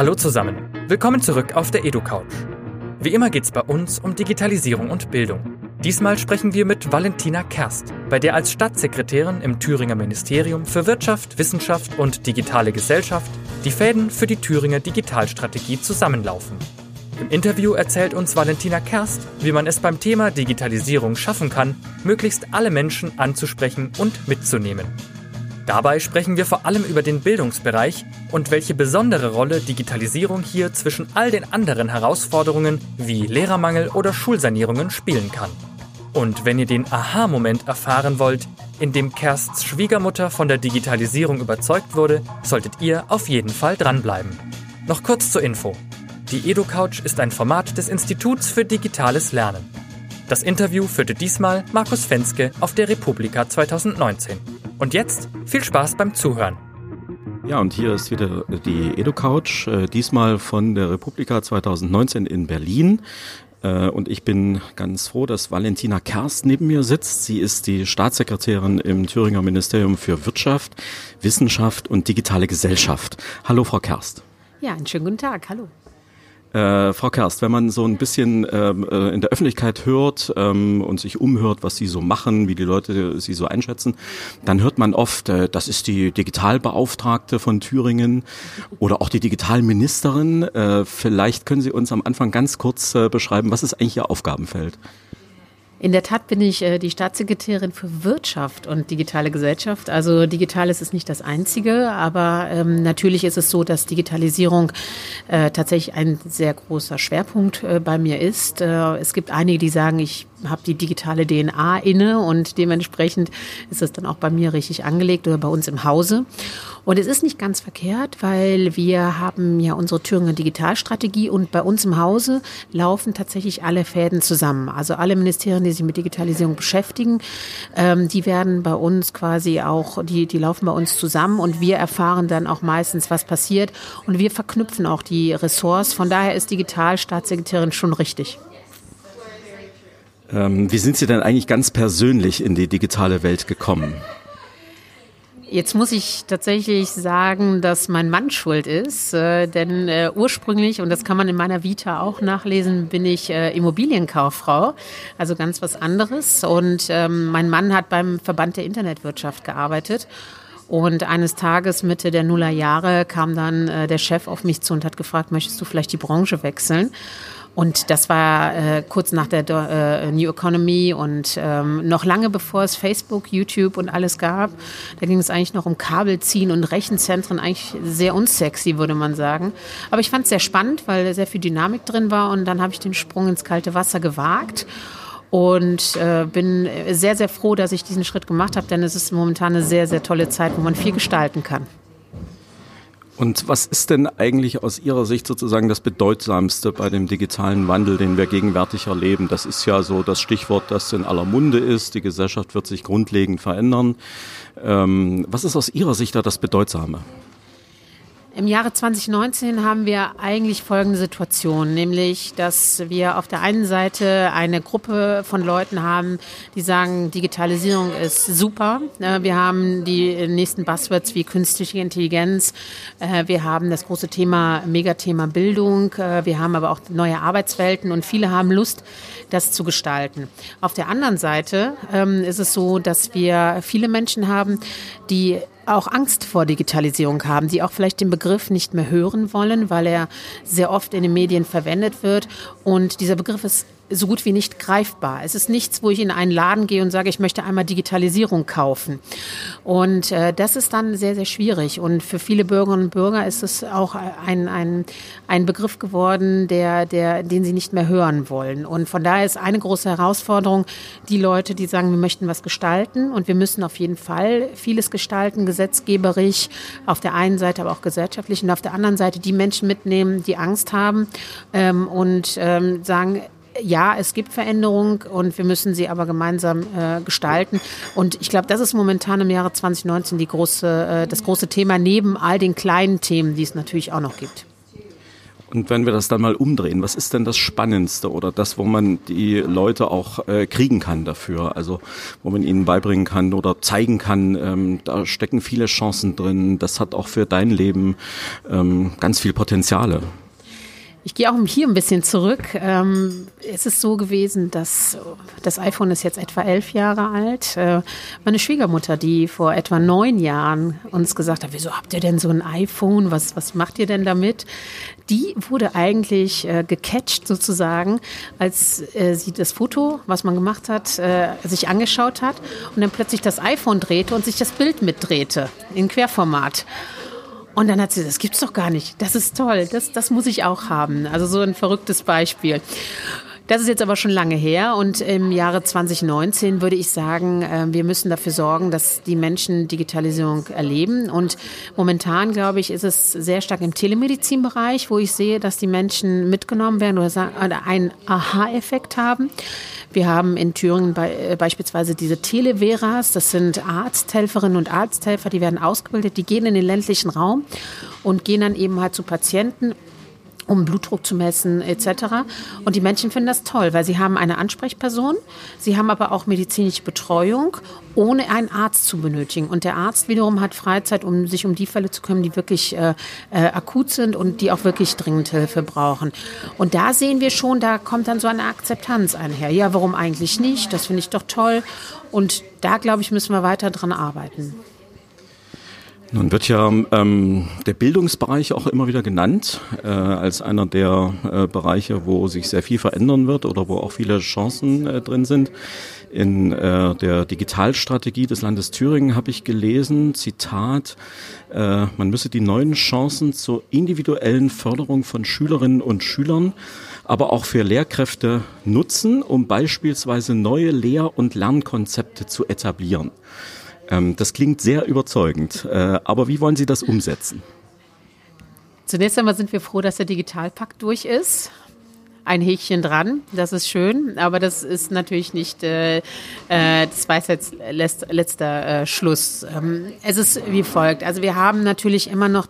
Hallo zusammen. Willkommen zurück auf der EduCouch. Wie immer geht es bei uns um Digitalisierung und Bildung. Diesmal sprechen wir mit Valentina Kerst, bei der als Staatssekretärin im Thüringer Ministerium für Wirtschaft, Wissenschaft und digitale Gesellschaft die Fäden für die Thüringer Digitalstrategie zusammenlaufen. Im Interview erzählt uns Valentina Kerst, wie man es beim Thema Digitalisierung schaffen kann, möglichst alle Menschen anzusprechen und mitzunehmen. Dabei sprechen wir vor allem über den Bildungsbereich und welche besondere Rolle Digitalisierung hier zwischen all den anderen Herausforderungen wie Lehrermangel oder Schulsanierungen spielen kann. Und wenn ihr den Aha-Moment erfahren wollt, in dem Kersts Schwiegermutter von der Digitalisierung überzeugt wurde, solltet ihr auf jeden Fall dranbleiben. Noch kurz zur Info. Die EduCouch ist ein Format des Instituts für digitales Lernen. Das Interview führte diesmal Markus Fenske auf der Republika 2019. Und jetzt viel Spaß beim Zuhören. Ja, und hier ist wieder die EduCouch, äh, diesmal von der Republika 2019 in Berlin. Äh, und ich bin ganz froh, dass Valentina Kerst neben mir sitzt. Sie ist die Staatssekretärin im Thüringer Ministerium für Wirtschaft, Wissenschaft und digitale Gesellschaft. Hallo, Frau Kerst. Ja, einen schönen guten Tag. Hallo. Äh, Frau Kerst, wenn man so ein bisschen ähm, äh, in der Öffentlichkeit hört ähm, und sich umhört, was Sie so machen, wie die Leute Sie so einschätzen, dann hört man oft, äh, das ist die Digitalbeauftragte von Thüringen oder auch die Digitalministerin. Äh, vielleicht können Sie uns am Anfang ganz kurz äh, beschreiben, was ist eigentlich Ihr Aufgabenfeld? In der Tat bin ich äh, die Staatssekretärin für Wirtschaft und digitale Gesellschaft. Also Digitales ist nicht das Einzige, aber ähm, natürlich ist es so, dass Digitalisierung äh, tatsächlich ein sehr großer Schwerpunkt äh, bei mir ist. Äh, es gibt einige, die sagen, ich habe die digitale DNA inne und dementsprechend ist es dann auch bei mir richtig angelegt oder bei uns im Hause. Und es ist nicht ganz verkehrt, weil wir haben ja unsere Thüringer Digitalstrategie und bei uns im Hause laufen tatsächlich alle Fäden zusammen. Also alle Ministerien, die sich mit Digitalisierung beschäftigen, ähm, die werden bei uns quasi auch, die, die laufen bei uns zusammen und wir erfahren dann auch meistens, was passiert und wir verknüpfen auch die Ressorts. Von daher ist Digitalstaatssekretärin schon richtig. Ähm, wie sind Sie denn eigentlich ganz persönlich in die digitale Welt gekommen? Jetzt muss ich tatsächlich sagen, dass mein Mann schuld ist, äh, denn äh, ursprünglich, und das kann man in meiner Vita auch nachlesen, bin ich äh, Immobilienkauffrau, also ganz was anderes. Und ähm, mein Mann hat beim Verband der Internetwirtschaft gearbeitet. Und eines Tages, Mitte der Nullerjahre, kam dann äh, der Chef auf mich zu und hat gefragt, möchtest du vielleicht die Branche wechseln? Und das war äh, kurz nach der äh, New Economy und ähm, noch lange bevor es Facebook, YouTube und alles gab. Da ging es eigentlich noch um Kabelziehen und Rechenzentren, eigentlich sehr unsexy, würde man sagen. Aber ich fand es sehr spannend, weil sehr viel Dynamik drin war und dann habe ich den Sprung ins kalte Wasser gewagt und äh, bin sehr, sehr froh, dass ich diesen Schritt gemacht habe, denn es ist momentan eine sehr, sehr tolle Zeit, wo man viel gestalten kann. Und was ist denn eigentlich aus Ihrer Sicht sozusagen das Bedeutsamste bei dem digitalen Wandel, den wir gegenwärtig erleben? Das ist ja so das Stichwort, das in aller Munde ist. Die Gesellschaft wird sich grundlegend verändern. Ähm, was ist aus Ihrer Sicht da das Bedeutsame? Im Jahre 2019 haben wir eigentlich folgende Situation, nämlich, dass wir auf der einen Seite eine Gruppe von Leuten haben, die sagen, Digitalisierung ist super. Äh, wir haben die nächsten Buzzwords wie künstliche Intelligenz. Äh, wir haben das große Thema, Megathema Bildung. Äh, wir haben aber auch neue Arbeitswelten und viele haben Lust, das zu gestalten. Auf der anderen Seite ähm, ist es so, dass wir viele Menschen haben, die auch Angst vor Digitalisierung haben, die auch vielleicht den Begriff nicht mehr hören wollen, weil er sehr oft in den Medien verwendet wird. Und dieser Begriff ist so gut wie nicht greifbar. Es ist nichts, wo ich in einen Laden gehe und sage, ich möchte einmal Digitalisierung kaufen. Und äh, das ist dann sehr, sehr schwierig. Und für viele Bürgerinnen und Bürger ist es auch ein, ein, ein Begriff geworden, der, der, den sie nicht mehr hören wollen. Und von daher ist eine große Herausforderung, die Leute, die sagen, wir möchten was gestalten und wir müssen auf jeden Fall vieles gestalten, gesetzgeberisch, auf der einen Seite, aber auch gesellschaftlich und auf der anderen Seite die Menschen mitnehmen, die Angst haben ähm, und ähm, sagen, ja, es gibt Veränderungen und wir müssen sie aber gemeinsam äh, gestalten. Und ich glaube, das ist momentan im Jahre 2019 die große, äh, das große Thema neben all den kleinen Themen, die es natürlich auch noch gibt. Und wenn wir das dann mal umdrehen, was ist denn das Spannendste oder das, wo man die Leute auch äh, kriegen kann dafür? Also wo man ihnen beibringen kann oder zeigen kann, ähm, da stecken viele Chancen drin. Das hat auch für dein Leben ähm, ganz viel Potenziale. Ich gehe auch hier ein bisschen zurück. Ähm, es ist so gewesen, dass das iPhone ist jetzt etwa elf Jahre alt. Äh, meine Schwiegermutter, die vor etwa neun Jahren uns gesagt hat, wieso habt ihr denn so ein iPhone? Was, was macht ihr denn damit? Die wurde eigentlich äh, gecatcht sozusagen, als äh, sie das Foto, was man gemacht hat, äh, sich angeschaut hat und dann plötzlich das iPhone drehte und sich das Bild mitdrehte in Querformat. Und dann hat sie, das gibt's doch gar nicht. Das ist toll. Das, das muss ich auch haben. Also so ein verrücktes Beispiel. Das ist jetzt aber schon lange her und im Jahre 2019 würde ich sagen, äh, wir müssen dafür sorgen, dass die Menschen Digitalisierung erleben. Und momentan, glaube ich, ist es sehr stark im Telemedizinbereich, wo ich sehe, dass die Menschen mitgenommen werden oder einen Aha-Effekt haben. Wir haben in Thüringen äh, beispielsweise diese Televeras, das sind Arzthelferinnen und Arzthelfer, die werden ausgebildet, die gehen in den ländlichen Raum und gehen dann eben halt zu Patienten um Blutdruck zu messen etc. Und die Menschen finden das toll, weil sie haben eine Ansprechperson, sie haben aber auch medizinische Betreuung, ohne einen Arzt zu benötigen. Und der Arzt wiederum hat Freizeit, um sich um die Fälle zu kümmern, die wirklich äh, äh, akut sind und die auch wirklich dringend Hilfe brauchen. Und da sehen wir schon, da kommt dann so eine Akzeptanz einher. Ja, warum eigentlich nicht? Das finde ich doch toll. Und da, glaube ich, müssen wir weiter dran arbeiten. Nun wird ja ähm, der Bildungsbereich auch immer wieder genannt äh, als einer der äh, Bereiche, wo sich sehr viel verändern wird oder wo auch viele Chancen äh, drin sind. In äh, der Digitalstrategie des Landes Thüringen habe ich gelesen, Zitat, äh, man müsse die neuen Chancen zur individuellen Förderung von Schülerinnen und Schülern, aber auch für Lehrkräfte nutzen, um beispielsweise neue Lehr- und Lernkonzepte zu etablieren. Ähm, das klingt sehr überzeugend. Äh, aber wie wollen Sie das umsetzen? Zunächst einmal sind wir froh, dass der Digitalpakt durch ist. Ein Häkchen dran, das ist schön, aber das ist natürlich nicht äh, äh das Weisheitsletzter äh, Schluss. Ähm, es ist wie folgt. Also wir haben natürlich immer noch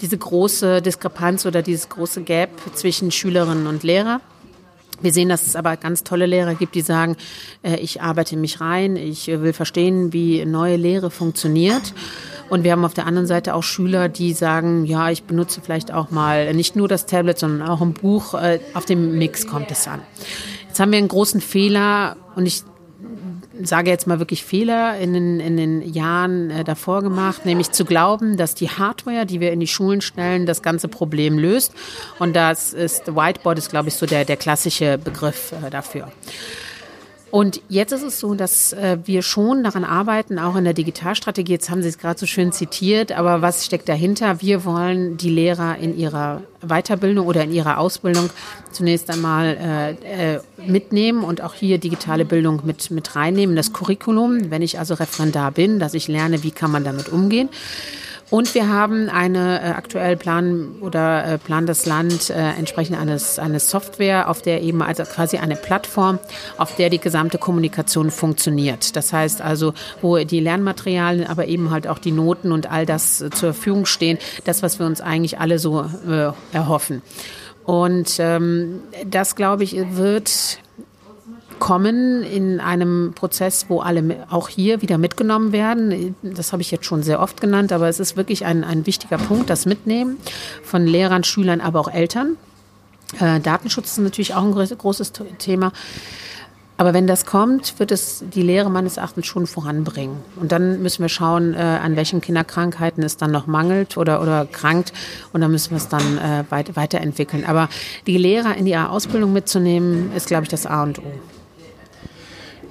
diese große Diskrepanz oder dieses große Gap zwischen Schülerinnen und Lehrer. Wir sehen, dass es aber ganz tolle Lehrer gibt, die sagen, äh, ich arbeite mich rein, ich will verstehen, wie neue Lehre funktioniert. Und wir haben auf der anderen Seite auch Schüler, die sagen, ja, ich benutze vielleicht auch mal nicht nur das Tablet, sondern auch ein Buch. Äh, auf dem Mix kommt es an. Jetzt haben wir einen großen Fehler und ich sage jetzt mal wirklich Fehler in den, in den Jahren äh, davor gemacht, nämlich zu glauben, dass die Hardware, die wir in die Schulen stellen, das ganze Problem löst. Und das ist, Whiteboard ist, glaube ich, so der, der klassische Begriff äh, dafür. Und jetzt ist es so, dass äh, wir schon daran arbeiten, auch in der Digitalstrategie, jetzt haben Sie es gerade so schön zitiert, aber was steckt dahinter? Wir wollen die Lehrer in ihrer Weiterbildung oder in ihrer Ausbildung zunächst einmal äh, äh, mitnehmen und auch hier digitale Bildung mit, mit reinnehmen, das Curriculum, wenn ich also Referendar bin, dass ich lerne, wie kann man damit umgehen. Und wir haben eine äh, aktuell Plan oder äh, Plan das Land äh, entsprechend eines eine Software, auf der eben also quasi eine Plattform, auf der die gesamte Kommunikation funktioniert. Das heißt also, wo die Lernmaterialien, aber eben halt auch die Noten und all das äh, zur Verfügung stehen, das was wir uns eigentlich alle so äh, erhoffen. Und ähm, das glaube ich wird kommen in einem Prozess, wo alle auch hier wieder mitgenommen werden. Das habe ich jetzt schon sehr oft genannt, aber es ist wirklich ein, ein wichtiger Punkt, das Mitnehmen von Lehrern, Schülern, aber auch Eltern. Äh, Datenschutz ist natürlich auch ein großes Thema. Aber wenn das kommt, wird es die Lehre meines Erachtens schon voranbringen. Und dann müssen wir schauen, äh, an welchen Kinderkrankheiten es dann noch mangelt oder, oder krankt. Und dann müssen wir es dann äh, weit, weiterentwickeln. Aber die Lehrer in ihre Ausbildung mitzunehmen, ist, glaube ich, das A und O.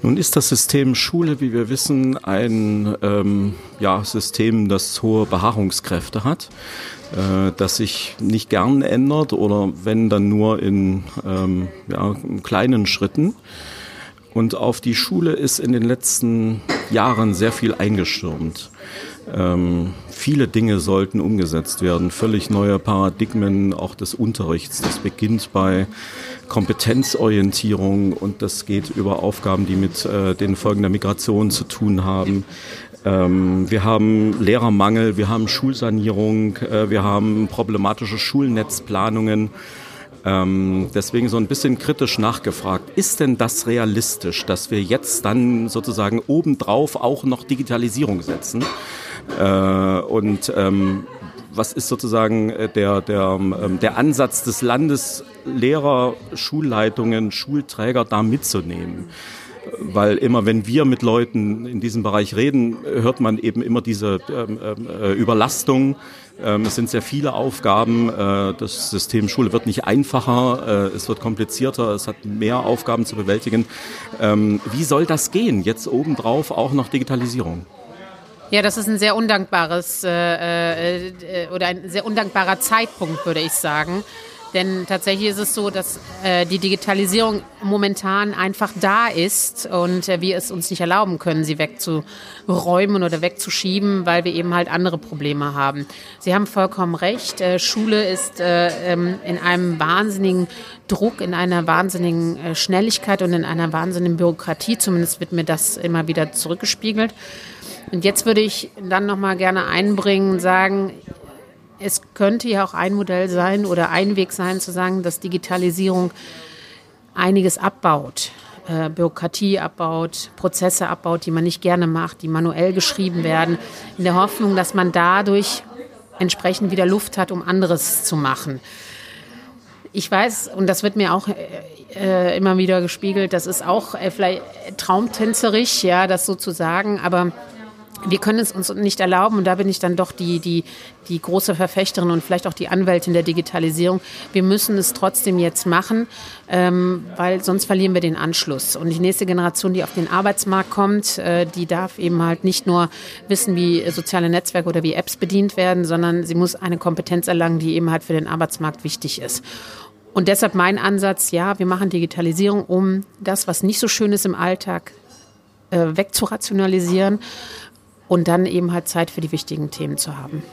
Nun ist das System Schule, wie wir wissen, ein ähm, ja, System, das hohe Beharrungskräfte hat, äh, das sich nicht gern ändert oder wenn dann nur in ähm, ja, kleinen Schritten. Und auf die Schule ist in den letzten Jahren sehr viel eingestürmt. Ähm, viele Dinge sollten umgesetzt werden, völlig neue Paradigmen auch des Unterrichts. Das beginnt bei Kompetenzorientierung und das geht über Aufgaben, die mit äh, den Folgen der Migration zu tun haben. Ähm, wir haben Lehrermangel, wir haben Schulsanierung, äh, wir haben problematische Schulnetzplanungen. Ähm, deswegen so ein bisschen kritisch nachgefragt, ist denn das realistisch, dass wir jetzt dann sozusagen obendrauf auch noch Digitalisierung setzen? Äh, und ähm, was ist sozusagen äh, der, der, ähm, der Ansatz des Landes, Lehrer, Schulleitungen, Schulträger da mitzunehmen? weil immer wenn wir mit Leuten in diesem Bereich reden, hört man eben immer diese ähm, äh, Überlastung. Ähm, es sind sehr viele Aufgaben. Äh, das System Schule wird nicht einfacher, äh, es wird komplizierter, es hat mehr Aufgaben zu bewältigen. Ähm, wie soll das gehen? Jetzt obendrauf auch noch Digitalisierung. Ja, das ist ein sehr undankbares äh, äh, oder ein sehr undankbarer Zeitpunkt, würde ich sagen. Denn tatsächlich ist es so, dass äh, die Digitalisierung momentan einfach da ist und äh, wir es uns nicht erlauben können, sie wegzuräumen oder wegzuschieben, weil wir eben halt andere Probleme haben. Sie haben vollkommen recht. Äh, Schule ist äh, ähm, in einem wahnsinnigen Druck, in einer wahnsinnigen äh, Schnelligkeit und in einer wahnsinnigen Bürokratie. Zumindest wird mir das immer wieder zurückgespiegelt. Und jetzt würde ich dann noch mal gerne einbringen und sagen, es könnte ja auch ein Modell sein oder ein Weg sein, zu sagen, dass Digitalisierung einiges abbaut. Äh, Bürokratie abbaut, Prozesse abbaut, die man nicht gerne macht, die manuell geschrieben werden, in der Hoffnung, dass man dadurch entsprechend wieder Luft hat, um anderes zu machen. Ich weiß, und das wird mir auch äh, immer wieder gespiegelt, das ist auch äh, vielleicht traumtänzerisch, ja, das sozusagen, aber wir können es uns nicht erlauben, und da bin ich dann doch die, die, die große Verfechterin und vielleicht auch die Anwältin der Digitalisierung. Wir müssen es trotzdem jetzt machen, ähm, weil sonst verlieren wir den Anschluss. Und die nächste Generation, die auf den Arbeitsmarkt kommt, äh, die darf eben halt nicht nur wissen, wie soziale Netzwerke oder wie Apps bedient werden, sondern sie muss eine Kompetenz erlangen, die eben halt für den Arbeitsmarkt wichtig ist. Und deshalb mein Ansatz, ja, wir machen Digitalisierung, um das, was nicht so schön ist im Alltag, äh, wegzurationalisieren und dann eben halt Zeit für die wichtigen Themen zu haben.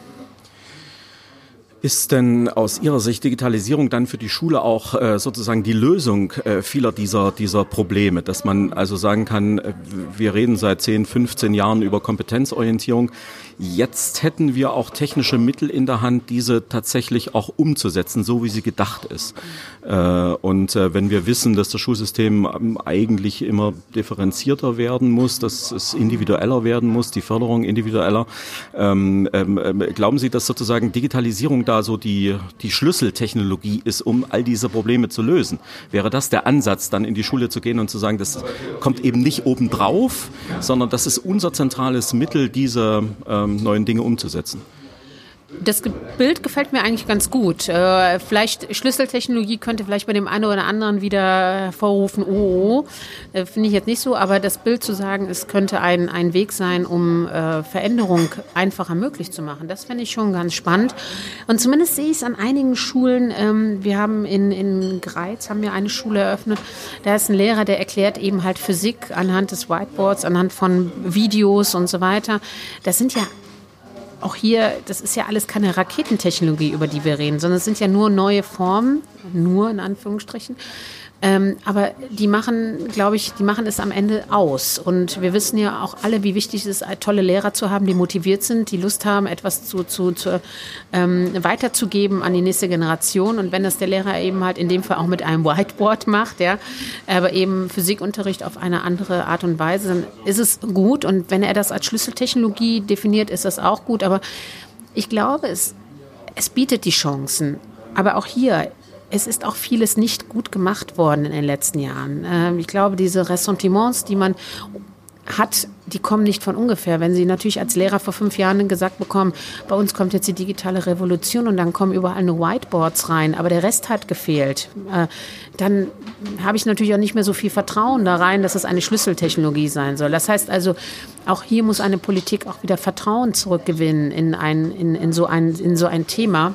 Ist denn aus Ihrer Sicht Digitalisierung dann für die Schule auch äh, sozusagen die Lösung äh, vieler dieser, dieser Probleme, dass man also sagen kann, äh, wir reden seit 10, 15 Jahren über Kompetenzorientierung. Jetzt hätten wir auch technische Mittel in der Hand, diese tatsächlich auch umzusetzen, so wie sie gedacht ist. Äh, und äh, wenn wir wissen, dass das Schulsystem ähm, eigentlich immer differenzierter werden muss, dass es individueller werden muss, die Förderung individueller, ähm, ähm, glauben Sie, dass sozusagen Digitalisierung da so die, die Schlüsseltechnologie ist, um all diese Probleme zu lösen? Wäre das der Ansatz, dann in die Schule zu gehen und zu sagen, das kommt eben nicht obendrauf, sondern das ist unser zentrales Mittel, diese ähm, neuen Dinge umzusetzen. Das Bild gefällt mir eigentlich ganz gut. Äh, vielleicht Schlüsseltechnologie könnte vielleicht bei dem einen oder anderen wieder hervorrufen, oh, oh, oh. Äh, finde ich jetzt nicht so, aber das Bild zu sagen, es könnte ein, ein Weg sein, um äh, Veränderung einfacher möglich zu machen, das finde ich schon ganz spannend. Und zumindest sehe ich es an einigen Schulen. Ähm, wir haben in, in Greiz haben wir eine Schule eröffnet, da ist ein Lehrer, der erklärt eben halt Physik anhand des Whiteboards, anhand von Videos und so weiter. Das sind ja auch hier, das ist ja alles keine Raketentechnologie, über die wir reden, sondern es sind ja nur neue Formen, nur in Anführungsstrichen, ähm, aber die machen, glaube ich, die machen es am Ende aus. Und wir wissen ja auch alle, wie wichtig es ist, tolle Lehrer zu haben, die motiviert sind, die Lust haben, etwas zu, zu, zu ähm, weiterzugeben an die nächste Generation. Und wenn das der Lehrer eben halt in dem Fall auch mit einem Whiteboard macht, ja, aber eben Physikunterricht auf eine andere Art und Weise, dann ist es gut. Und wenn er das als Schlüsseltechnologie definiert, ist das auch gut. Aber ich glaube, es, es bietet die Chancen. Aber auch hier, es ist auch vieles nicht gut gemacht worden in den letzten Jahren. Ähm, ich glaube, diese Ressentiments, die man hat, die kommen nicht von ungefähr. Wenn Sie natürlich als Lehrer vor fünf Jahren gesagt bekommen, bei uns kommt jetzt die digitale Revolution und dann kommen überall nur Whiteboards rein, aber der Rest hat gefehlt, äh, dann habe ich natürlich auch nicht mehr so viel Vertrauen da rein, dass es eine Schlüsseltechnologie sein soll. Das heißt also, auch hier muss eine Politik auch wieder Vertrauen zurückgewinnen in, ein, in, in, so, ein, in so ein Thema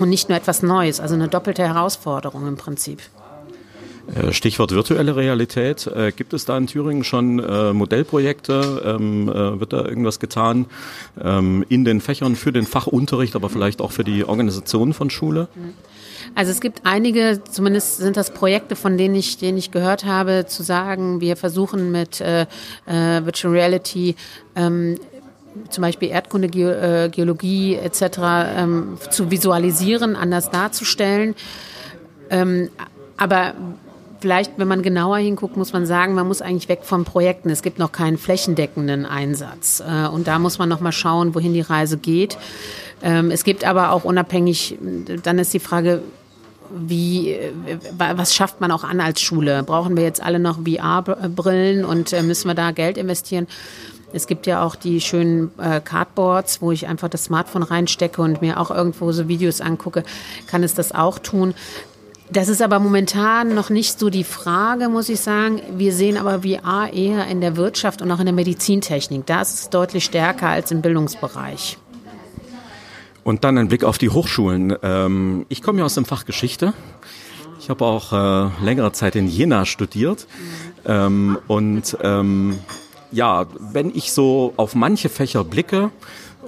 und nicht nur etwas Neues, also eine doppelte Herausforderung im Prinzip. Äh, Stichwort virtuelle Realität. Äh, gibt es da in Thüringen schon äh, Modellprojekte? Ähm, wird da irgendwas getan ähm, in den Fächern für den Fachunterricht, aber vielleicht auch für die Organisation von Schule? Also es gibt einige, zumindest sind das Projekte, von denen ich, denen ich gehört habe, zu sagen, wir versuchen mit äh, Virtual Reality ähm, zum Beispiel Erdkunde, Ge äh, Geologie etc. Ähm, zu visualisieren, anders darzustellen. Ähm, aber vielleicht, wenn man genauer hinguckt, muss man sagen, man muss eigentlich weg von Projekten. Es gibt noch keinen flächendeckenden Einsatz. Äh, und da muss man noch mal schauen, wohin die Reise geht. Ähm, es gibt aber auch unabhängig, dann ist die Frage, wie, äh, was schafft man auch an als Schule? Brauchen wir jetzt alle noch VR-Brillen und müssen wir da Geld investieren? Es gibt ja auch die schönen äh, Cardboards, wo ich einfach das Smartphone reinstecke und mir auch irgendwo so Videos angucke, kann es das auch tun. Das ist aber momentan noch nicht so die Frage, muss ich sagen. Wir sehen aber VR eher in der Wirtschaft und auch in der Medizintechnik. Da ist es deutlich stärker als im Bildungsbereich. Und dann ein Blick auf die Hochschulen. Ähm, ich komme ja aus dem Fach Geschichte. Ich habe auch äh, längere Zeit in Jena studiert. Ähm, und ähm, ja, wenn ich so auf manche Fächer blicke,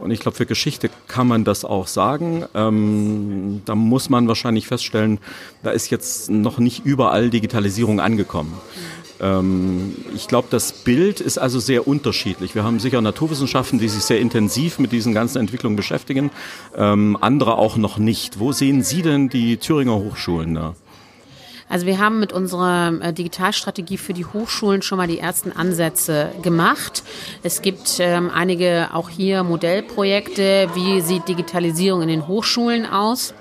und ich glaube, für Geschichte kann man das auch sagen. Ähm, da muss man wahrscheinlich feststellen, da ist jetzt noch nicht überall Digitalisierung angekommen. Ähm, ich glaube, das Bild ist also sehr unterschiedlich. Wir haben sicher Naturwissenschaften, die sich sehr intensiv mit diesen ganzen Entwicklungen beschäftigen, ähm, andere auch noch nicht. Wo sehen Sie denn die Thüringer Hochschulen da? Also wir haben mit unserer äh, Digitalstrategie für die Hochschulen schon mal die ersten Ansätze gemacht. Es gibt ähm, einige auch hier Modellprojekte. Wie sieht Digitalisierung in den Hochschulen aus?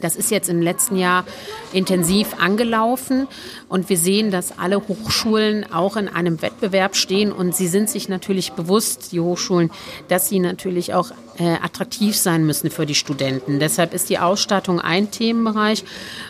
Das ist jetzt im letzten Jahr intensiv angelaufen und wir sehen, dass alle Hochschulen auch in einem Wettbewerb stehen und sie sind sich natürlich bewusst, die Hochschulen, dass sie natürlich auch äh, attraktiv sein müssen für die Studenten. Deshalb ist die Ausstattung ein Themenbereich,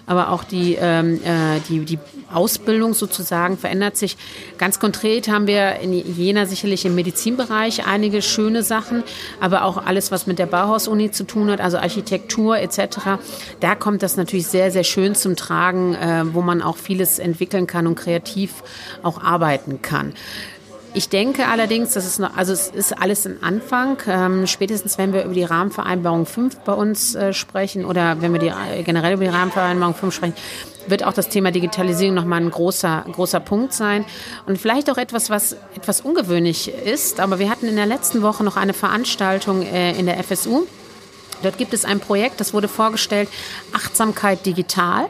aber auch die, ähm, äh, die, die Ausbildung sozusagen verändert sich. Ganz konkret haben wir in Jena sicherlich im Medizinbereich einige schöne Sachen, aber auch alles, was mit der Bauhaus-Uni zu tun hat, also Architektur etc. Da kommt das natürlich sehr, sehr schön zum Tragen, äh, wo man auch vieles entwickeln kann und kreativ auch arbeiten kann. Ich denke allerdings, dass es noch, also es ist alles ein Anfang. Ähm, spätestens wenn wir über die Rahmenvereinbarung 5 bei uns äh, sprechen oder wenn wir die, äh, generell über die Rahmenvereinbarung 5 sprechen, wird auch das Thema Digitalisierung nochmal ein großer, großer Punkt sein. Und vielleicht auch etwas, was etwas ungewöhnlich ist. Aber wir hatten in der letzten Woche noch eine Veranstaltung äh, in der FSU. Dort gibt es ein Projekt, das wurde vorgestellt, Achtsamkeit digital.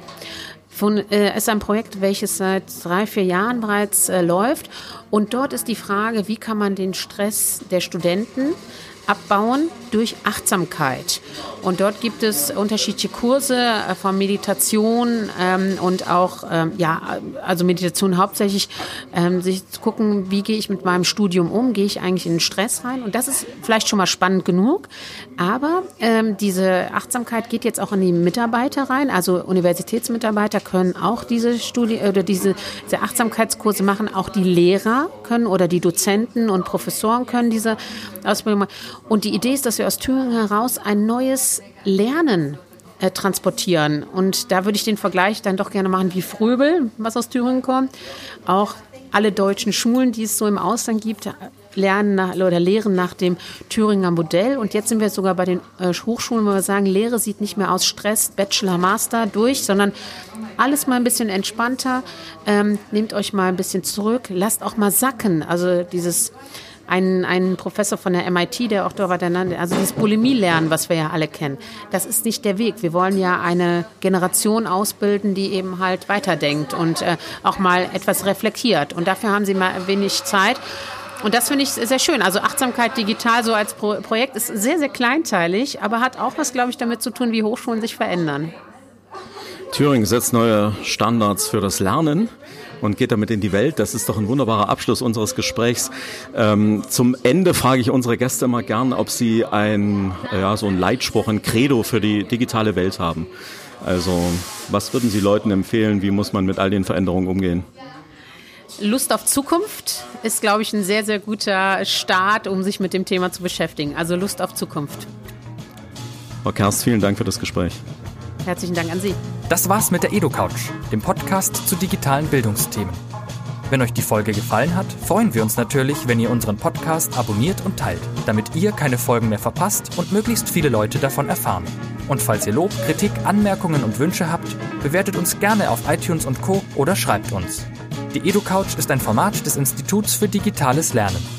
Von, äh, ist ein Projekt, welches seit drei, vier Jahren bereits äh, läuft. Und dort ist die Frage, wie kann man den Stress der Studenten abbauen durch Achtsamkeit. Und dort gibt es unterschiedliche Kurse äh, von Meditation ähm, und auch, ähm, ja, also Meditation hauptsächlich, ähm, sich zu gucken, wie gehe ich mit meinem Studium um, gehe ich eigentlich in den Stress rein. Und das ist vielleicht schon mal spannend genug. Aber ähm, diese Achtsamkeit geht jetzt auch in die Mitarbeiter rein. Also Universitätsmitarbeiter können auch diese Studie oder diese, diese Achtsamkeitskurse machen. Auch die Lehrer können oder die Dozenten und Professoren können diese Ausbildung machen. Und die Idee ist, dass wir aus Thüringen heraus ein neues Lernen äh, transportieren. Und da würde ich den Vergleich dann doch gerne machen wie Fröbel, was aus Thüringen kommt. Auch alle deutschen Schulen, die es so im Ausland gibt, lernen nach, oder lehren nach dem Thüringer Modell. Und jetzt sind wir sogar bei den äh, Hochschulen, wo wir sagen, Lehre sieht nicht mehr aus Stress, Bachelor, Master durch, sondern alles mal ein bisschen entspannter. Ähm, nehmt euch mal ein bisschen zurück, lasst auch mal sacken. Also dieses einen, einen Professor von der MIT, der auch dort war, der nannte, also dieses Bulimie-Lernen, was wir ja alle kennen, das ist nicht der Weg. Wir wollen ja eine Generation ausbilden, die eben halt weiterdenkt und äh, auch mal etwas reflektiert. Und dafür haben sie mal wenig Zeit. Und das finde ich sehr schön. Also Achtsamkeit digital so als Pro Projekt ist sehr, sehr kleinteilig, aber hat auch was, glaube ich, damit zu tun, wie Hochschulen sich verändern. Thüringen setzt neue Standards für das Lernen und geht damit in die Welt. Das ist doch ein wunderbarer Abschluss unseres Gesprächs. Ähm, zum Ende frage ich unsere Gäste immer gern, ob sie ein, ja, so ein Leitspruch, ein Credo für die digitale Welt haben. Also, was würden Sie Leuten empfehlen? Wie muss man mit all den Veränderungen umgehen? Lust auf Zukunft ist, glaube ich, ein sehr, sehr guter Start, um sich mit dem Thema zu beschäftigen. Also Lust auf Zukunft. Frau Kerst, vielen Dank für das Gespräch. Herzlichen Dank an Sie. Das war's mit der EduCouch, dem Podcast zu digitalen Bildungsthemen. Wenn euch die Folge gefallen hat, freuen wir uns natürlich, wenn ihr unseren Podcast abonniert und teilt, damit ihr keine Folgen mehr verpasst und möglichst viele Leute davon erfahren. Und falls ihr Lob, Kritik, Anmerkungen und Wünsche habt, bewertet uns gerne auf iTunes und Co. oder schreibt uns. Die EduCouch ist ein Format des Instituts für digitales Lernen.